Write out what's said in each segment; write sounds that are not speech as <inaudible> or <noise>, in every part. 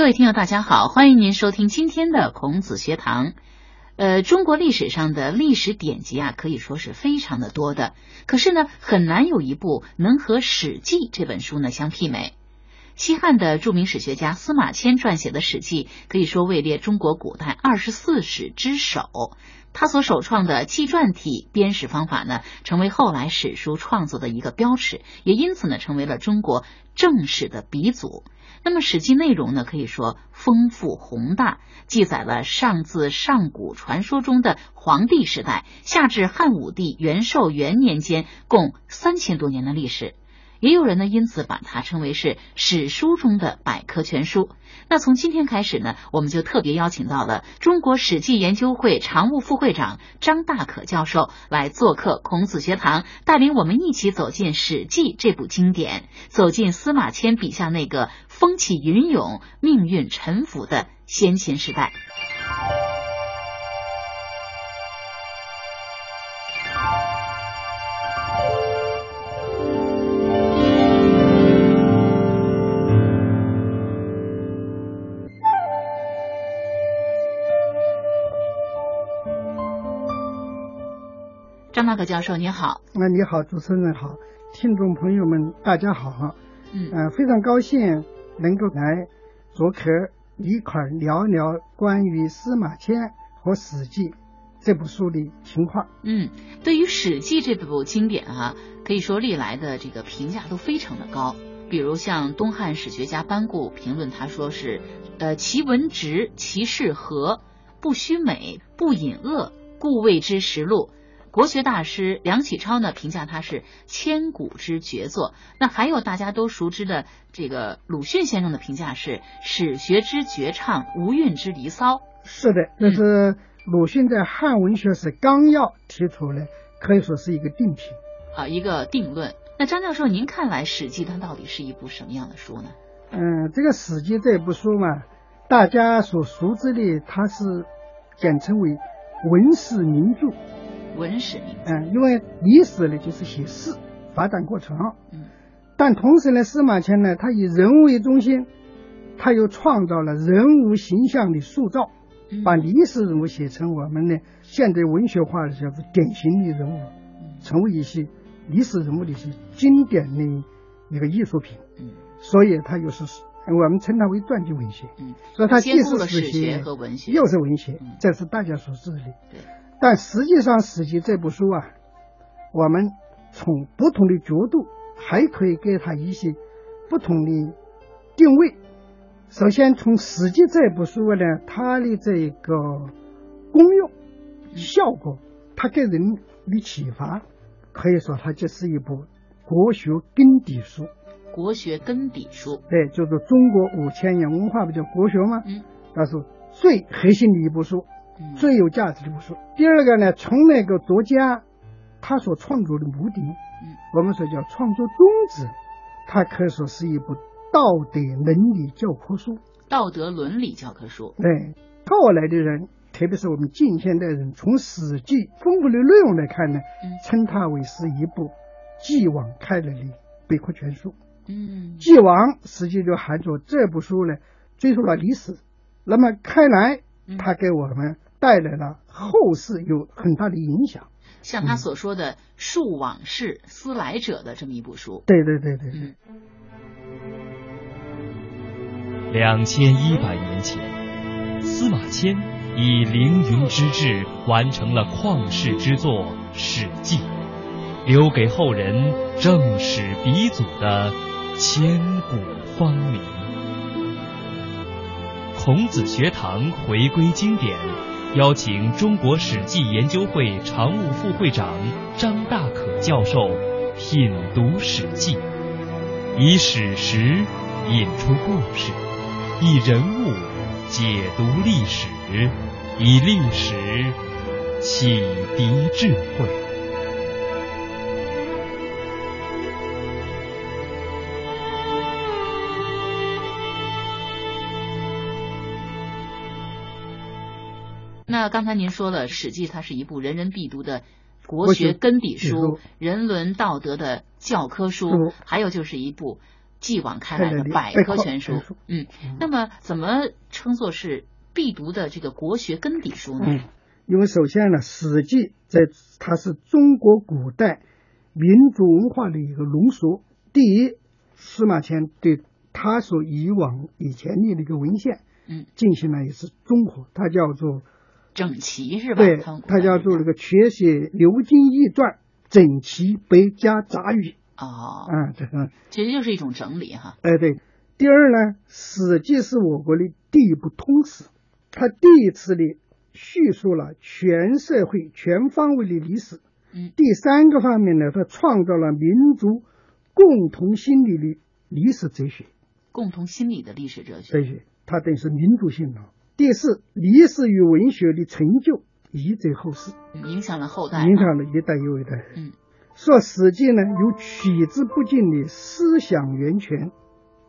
各位听友，大家好，欢迎您收听今天的孔子学堂。呃，中国历史上的历史典籍啊，可以说是非常的多的，可是呢，很难有一部能和《史记》这本书呢相媲美。西汉的著名史学家司马迁撰写的《史记》，可以说位列中国古代二十四史之首。他所首创的纪传体编史方法呢，成为后来史书创作的一个标尺，也因此呢，成为了中国正史的鼻祖。那么《史记》内容呢，可以说丰富宏大，记载了上自上古传说中的黄帝时代，下至汉武帝元寿元年间，共三千多年的历史。也有人呢，因此把它称为是史书中的百科全书。那从今天开始呢，我们就特别邀请到了中国史记研究会常务副会长张大可教授来做客孔子学堂，带领我们一起走进《史记》这部经典，走进司马迁笔下那个风起云涌、命运沉浮的先秦时代。张大可教授，你好。那你好，主持人好，听众朋友们大家好。嗯，非常高兴能够来做客一块聊聊关于司马迁和《史记》这部书的情况。嗯，对于《史记》这部经典啊，可以说历来的这个评价都非常的高。比如像东汉史学家班固评论，他说是，呃，其文直，其事和，不虚美，不隐恶，故谓之实录。国学大师梁启超呢评价它是千古之绝作。那还有大家都熟知的这个鲁迅先生的评价是史学之绝唱，无韵之离骚。是的，这是鲁迅在《汉文学史纲要》提出的，可以说是一个定评。啊，一个定论。那张教授，您看来《史记》它到底是一部什么样的书呢？嗯，这个《史记》这部书嘛，大家所熟知的，它是简称为文史名著。文史。嗯，因为历史呢就是写事发展过程，嗯，但同时呢，司马迁呢，他以人为中心，他又创造了人物形象的塑造，嗯把历史人物写成我们呢现代文学化的叫做典型的人物，成为一些历史人物的一些经典的一个艺术品，嗯所以他又是我们称它为传记文学，嗯，所以它既是史学学和文学。又是文学嗯，这是大家所知的。对，但实际上，《史记》这部书啊，我们从不同的角度还可以给它一些不同的定位。首先，从《史记》这部书呢，它的这个功用、效果，它给人的启发，可以说它就是一部国学根底书。国学根底书。对，就是中国五千年文化不叫国学吗？嗯，那是最核心的一部书。嗯最有价值的一部书。第二个呢，从那个作家他所创作的目的，嗯，我们说叫创作宗旨，它可以说是一部道德伦理教科书。道德伦理教科书。对，后来的人，特别是我们近现代人，从《史记》丰富的内容来看呢，嗯称它为是一部继往开来的百科全书。嗯继往实际就含着这部书呢，追溯了历史。那么开来嗯，它给我们带来了后世有很大的影响。像他所说的“述往事，思来者”的这么一部书。对对对对对，嗯两千一百年前，司马迁以凌云之志完成了旷世之作《史记》，留给后人正史鼻祖的千古芳名。孔子学堂回归经典，邀请中国史记研究会常务副会长张大可教授品读《史记》，以史实引出故事。以人物解读历史，以历史启迪智慧。那刚才您说了，《史记》它是一部人人必读的国国学学根底底书书、人伦道德的教科书书，还有就是一部继往开来的百科全书。嗯，那么怎么称作是必读的这个国学根底书呢？嗯，因为首先呢，《史记》在它是中国古代民族文化的一个浓缩。第一，司马迁对他所以往以前立的那个文献，嗯，进行了一次综合，它叫做整齐，是吧？对，他叫做那个全写流经易传，整齐百家杂语。哦，嗯，这个其实就是一种整理哈。哎，对。第二呢，《史记》是我国的第一部通史，它第一次的叙述了全社会全方位的历史。嗯。第三个方面呢，它创造了民族共同心理的历史哲学。共同心理的历史哲学。哲学，它等于是民族性的。第四，历史与文学的成就遗泽后世，影响了后代，影响了一代又一代。嗯。说《史记》呢，有取之不尽的思想源泉，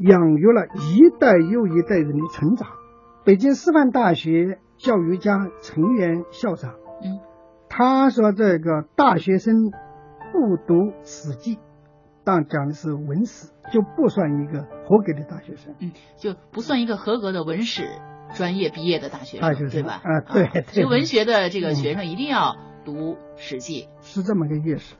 养育了一代又一代人的成长。北京师范大学教育家陈元校长，嗯，他说这个大学生不读《史记》，但讲的是文史，就不算一个合格的大学生。嗯，就不算一个合格的文史专业毕业的大学生，对吧？啊，对。学文学的这个学生一定要读《史记》，是这么个意思。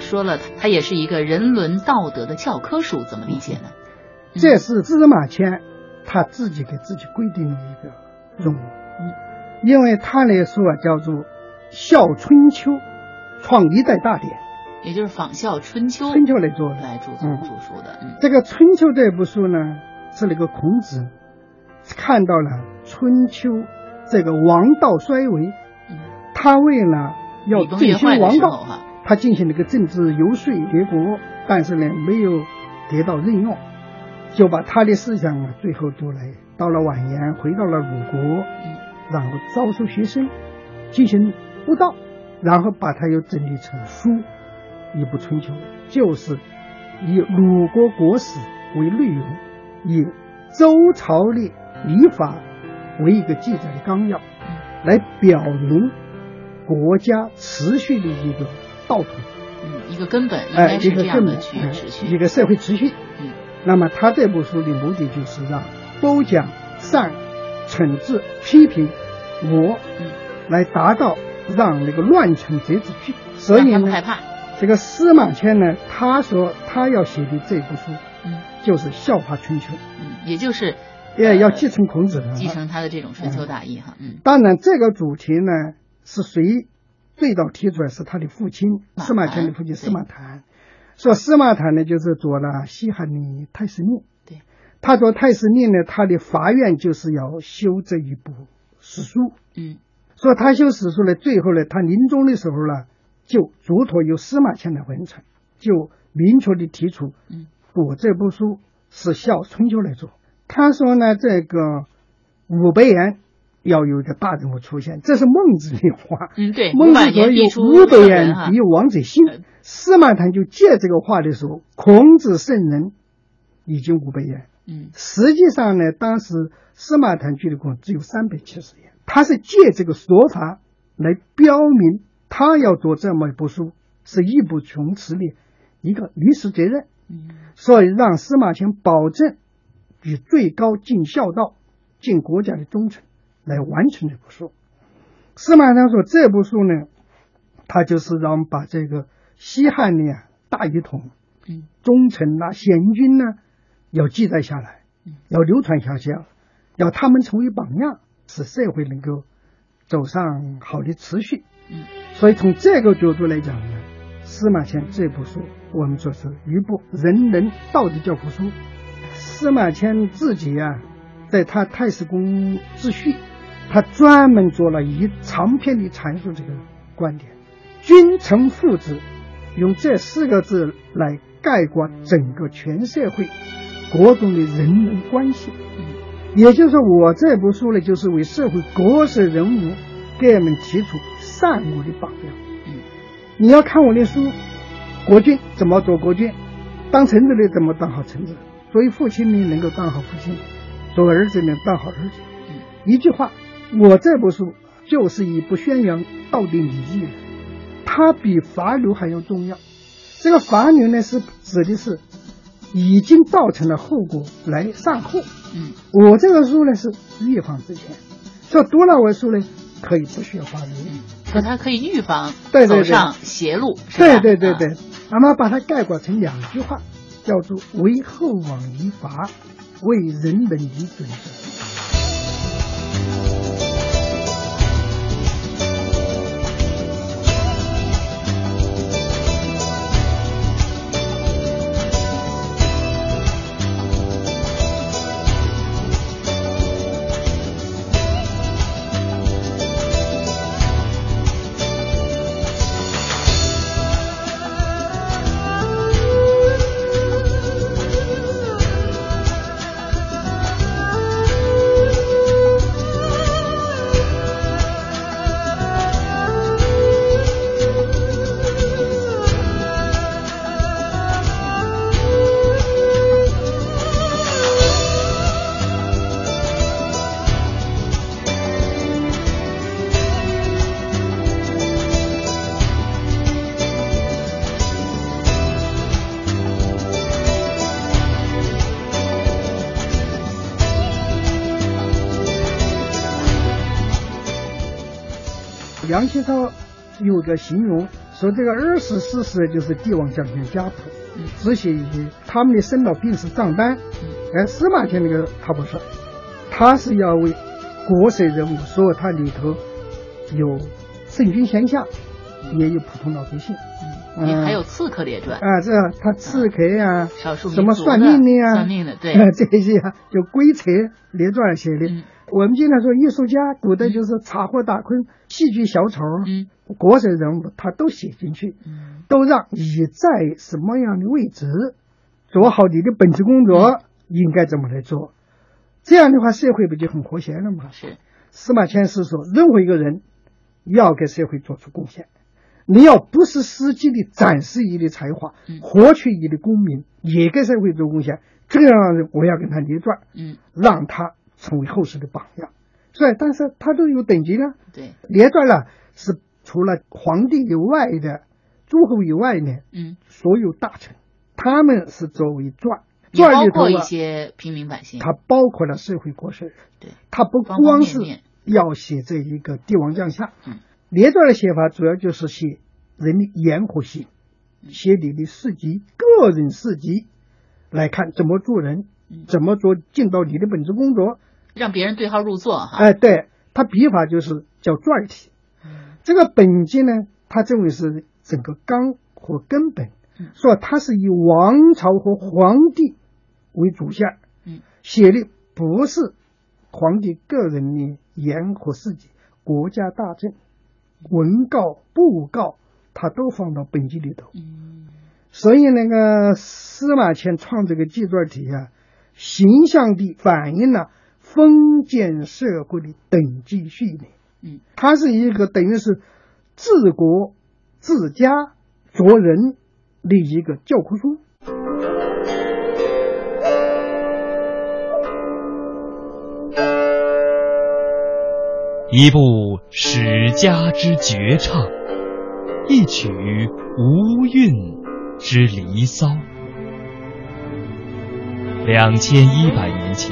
说了，它也是一个人伦道德的教科书，怎么理解呢？这是司马迁他自己给自己规定的一个任务，嗯，因为他来说啊，叫做孝春秋，创一代大典，也就是仿效春秋，春秋来做来著著著书的。嗯，这个春秋这部书呢，是那个孔子看到了春秋这个王道衰微，嗯，他为了要振兴王道哈。他进行了个政治游说结果，但是呢没有得到任用，就把他的思想啊最后都来到了晚年回到了鲁国，然后招收学生进行布道，然后把它又整理成书一部春秋，就是以鲁国国史为内容，以周朝的礼法为一个记载的纲要，来表明国家持续的一个。道统，嗯，一个根本，哎，一个根本，一个社会秩序，嗯，那么他这部书的目的就是让褒奖、善、惩治、批评我，嗯，来达到让那个乱臣贼子去，所以呢，害怕。这个司马迁呢，他说他要写的这部书，嗯，就是笑话春秋，嗯，也就是要要继承孔子的，继承他的这种春秋大义哈，嗯，当然这个主题呢是谁？最早提出来是他的父亲司马迁的父亲司马谈，说司马谈呢就是做了西汉的太史令，对，他做太史令呢，他的法愿就是要修这一部史书，嗯，说他修史书呢，最后呢，他临终的时候呢，就嘱托由司马迁来完成，就明确的提出，嗯，我这部书是效春秋来做。他说呢，这个五百言。要有一个大人物出现，这是孟子的话。嗯，对。孟子说有五百言敌王者兴。司马谈就借这个话的时候，孔子圣人已经五百言。嗯。实际上呢，当时司马谈距离孔只有三百七十言。他是借这个说法来标明他要做这么一部书是义不容辞的一个历史责任。嗯。所以让司马迁保证与最高尽孝道、尽国家的忠诚。来完成这部书。司马迁说这部书呢，他就是让把这个西汉的大一统，嗯，忠臣呐、贤君呢，要记载下来，要流传下去，要他们成为榜样，使社会能够走上好的持续。嗯，所以从这个角度来讲呢，司马迁这部书，我们说是一部人人道德教科书。司马迁自己啊，在他《太史公自序》，他专门做了一长篇的阐述这个观点：君臣父子，用这四个字来概括整个全社会国中的人伦关系。也就是说，我这部书呢，就是为社会各色人物给我们提出善恶的榜样。你要看我的书，国君怎么做国君，当臣子的怎么当好臣子，作为父亲呢能够当好父亲，做儿子呢当好儿子。一句话，我这部书就是一部宣扬道德礼义的，它比法律还要重要。这个法律呢，是指的是已经造成了后果来善后。嗯，我这个书呢是预防之前，这读了我书呢可以不需要法律。可它可以预防对对对走上邪路，是对对对对，那么把它概括成两句话，叫做“为后往于法，为人本于准则”。梁启超有个形容说，这个二十四史就是帝王将相家谱，只写一些他们的生老病死账单。而司马迁那个他不是，他是要为国色人物，所以他里头有圣君贤下，也有普通老百姓。嗯，还有刺客列传，啊，这他刺客呀、少数民什么算命的呀、算命的，对，呃 <laughs> 这些啊，就归策列传写的。嗯我们经常说艺术家，古代就是插科打坤、戏剧小丑，嗯。国色人物他都写进去，嗯。都让你在什么样的位置，做好你的本职工嗯。作，应该怎么来做。这样的话，社会不就很和谐了吗？是，司马迁是说，任何一个人要给社会做出贡献，你要不是实际的展示你的才华嗯，获取你的功名，也给社会做贡献，这样的人我要跟他列传，嗯。让他成为后世的榜样。所以，但是他都有等级呢，对，列传呢是除了皇帝以外的诸侯以外呢，嗯，所有大臣，他们是作为传，也包括一传里头啊，些平民百姓，它包括了社会国事，对，它不光是要写这一个帝王将相，嗯，列传的写法主要就是写人的言和行，嗯。写你的事迹、个人事迹，来看怎么做人，嗯怎么做尽到你的本职工作。让别人对号入座哈，哎，对，他笔法就是叫篆体。嗯。这个本纪呢，他认为是整个纲和根本嗯，说他是以王朝和皇帝为主线，嗯，写的不是皇帝个人的言和事迹，国家大政、文告、布告，他都放到本纪里头。嗯。所以那个司马迁创这个纪传体啊，形象地反映了封建社会的等级序列。嗯，它是一个等于是治国、治家、做人的一个教科书。一部史家之绝唱，一曲无韵之离骚。两千一百年前，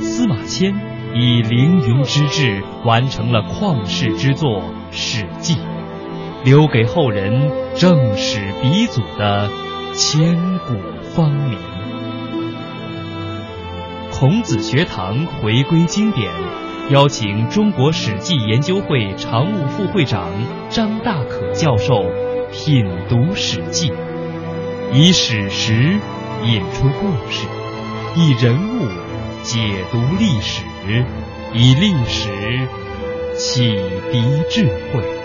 司马迁以凌云之志完成了旷世之作《史记》，留给后人正史鼻祖的千古芳名。孔子学堂回归经典，邀请中国史记研究会常务副会长张大可教授品读《史记》，以史实引出故事，以人物解读历史，以历史启迪智慧。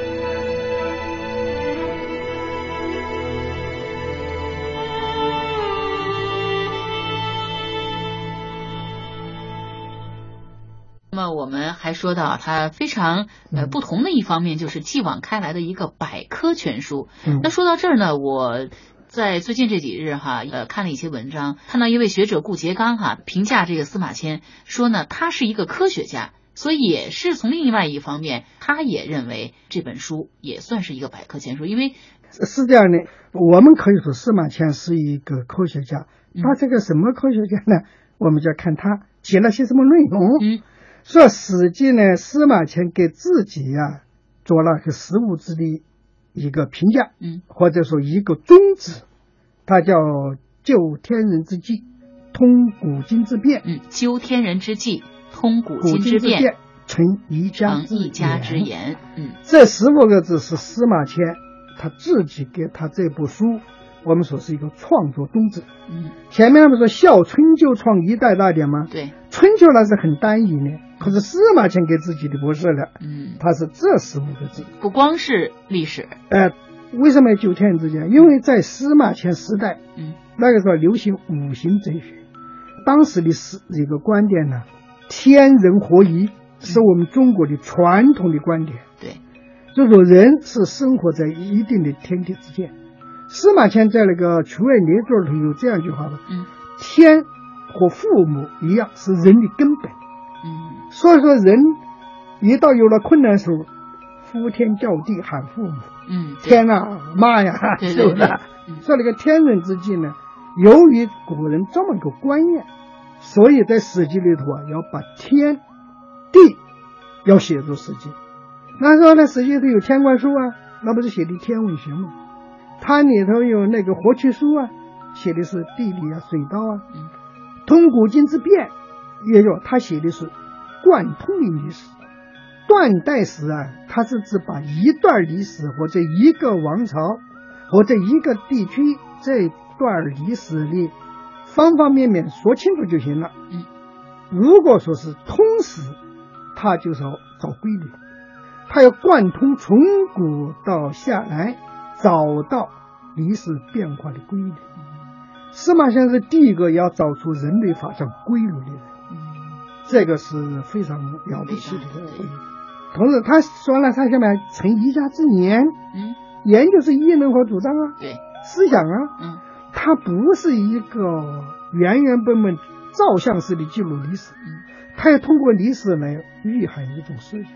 那么我们还说到它非常呃不同的一方面，就是继往开来的一个百科全书。嗯那说到这儿呢，我在最近这几日哈，呃，看了一些文章，看到一位学者顾颉刚哈评价这个司马迁，说呢他是一个科学家，所以也是从另外一方面，他也认为这本书也算是一个百科全书，因为是这样的，我们可以说司马迁是一个科学家，嗯他这个什么科学家呢？我们就要看他写了些什么内容。嗯说《史记》呢，司马迁给自己呀、做了个实物质的一个评价，嗯。或者说一个宗旨，它叫究天人之际，通古今之变，嗯，究天人之际，通古古今之变，成一家之一家之言。嗯。这十五个字是司马迁他自己给他这部书，我们说是一个创作宗旨。嗯，前面不是说孝春就创一代大典吗？对，春秋那是很单一的，可是司马迁给自己的不是了，嗯，他是这十五个字。不光是历史，呃，为什么要九天之间？因为在司马迁时代，嗯那个时候流行五行哲学，当时的是一个观点呢，天人合一，是我们中国的传统的观点。对，就说人是生活在一定的天地之间。司马迁在那个《曲外列传》里头有这样一句话吧：嗯天和父母一样是人的根本。嗯所以说，人一到有了困难的时候，呼天叫地喊父母，嗯，天啊妈呀，是不是？嗯所以那个天人之际呢，由于古人这么一个观念，所以在《史记》里头啊，要把天地要写入《史记》。那时候呢，《史记》里头有天官书啊，那不是写的天文学吗？它里头有那个活曲书啊，写的是地理啊、水稻啊。嗯通古今之变，也有他写的是贯通的历史。断代史啊，它是指把一段历史或者一个王朝或者一个地区这段历史的方方面面说清楚就行了。嗯，如果说是通史，它就是要找规律，它要贯通从古到下来，找到历史变化的规律。司马迁是第一个要找出人类发展规律的人。嗯这个是非常了不起的同时，他说了，他下面成一家之言，嗯，言就是议论和主张啊，对，思想啊，嗯。它不是一个原原本本照相式的记录历史，嗯。它要通过历史来蕴含一种思想，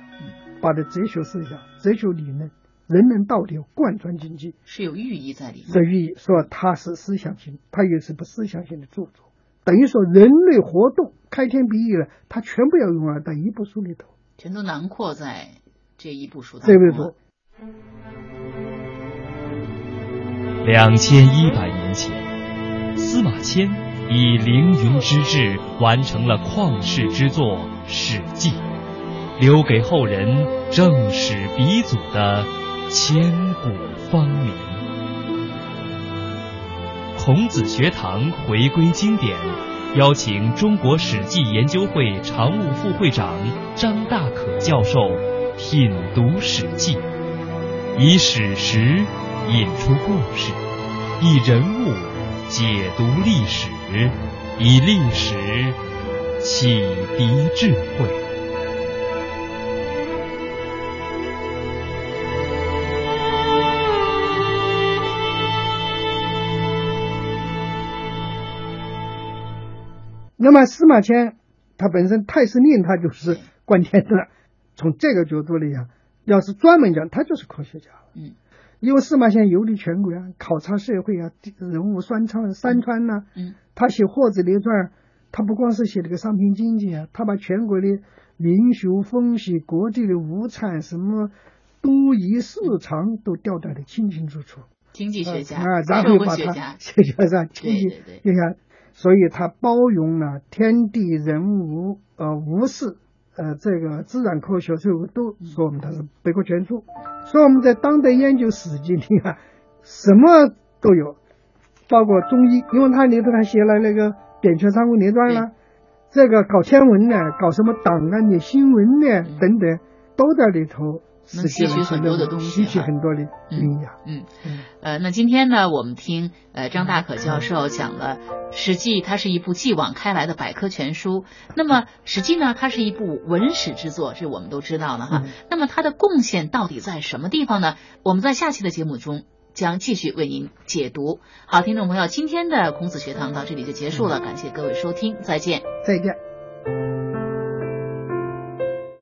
把它哲学思想、哲学理论、人伦道德贯穿经济，是有寓意在里面。这寓意说它是思想性，它也是不思想性的著作，等于说人类活动开天辟地了，它全部要用到在一部书里头。全都囊括在这一部书当这位中了说。两千一百年前，司马迁以凌云之志完成了旷世之作《史记》，留给后人正史鼻祖的千古芳名。孔子学堂回归经典，邀请中国史记研究会常务副会长张大可教授品读《史记》，以史实引出故事，以人物解读历史，以历史启迪智慧。那么司马迁他本身太史令他就是观天的，从这个角度来讲，要是专门讲，他就是科学家。嗯，因为司马迁游历全国啊，考察社会啊，人物山川山川呐、嗯。他写《货子列传》，他不光是写这个商品经济啊，他把全国的民俗风俗、各地的物产、什么都邑市场都调查的清清楚楚。经济学家、啊，然社后把它会学家，<laughs> 写成上经济对对对，你看，所以它包容了天地人无呃无事呃这个自然科学，所以都说我们它是百科全书。所以我们在当代研究《史记》里啊，什么都有，包括中医，因为它里头它写了那个《扁鹊三国列传》啦，这个搞天文呢，搞什么档案的新闻呢等等，都在里头。能吸取很多的东西，吸取很多的营养。嗯，呃，那今天呢，我们听呃张大可教授讲了《史记》，它是一部继往开来的百科全书。那么《史记》呢，它是一部文史之作，这我们都知道了哈。那么它的贡献到底在什么地方呢？我们在下期的节目中将继续为您解读。好，听众朋友，今天的孔子学堂到这里就结束了，感谢各位收听，再见，再见。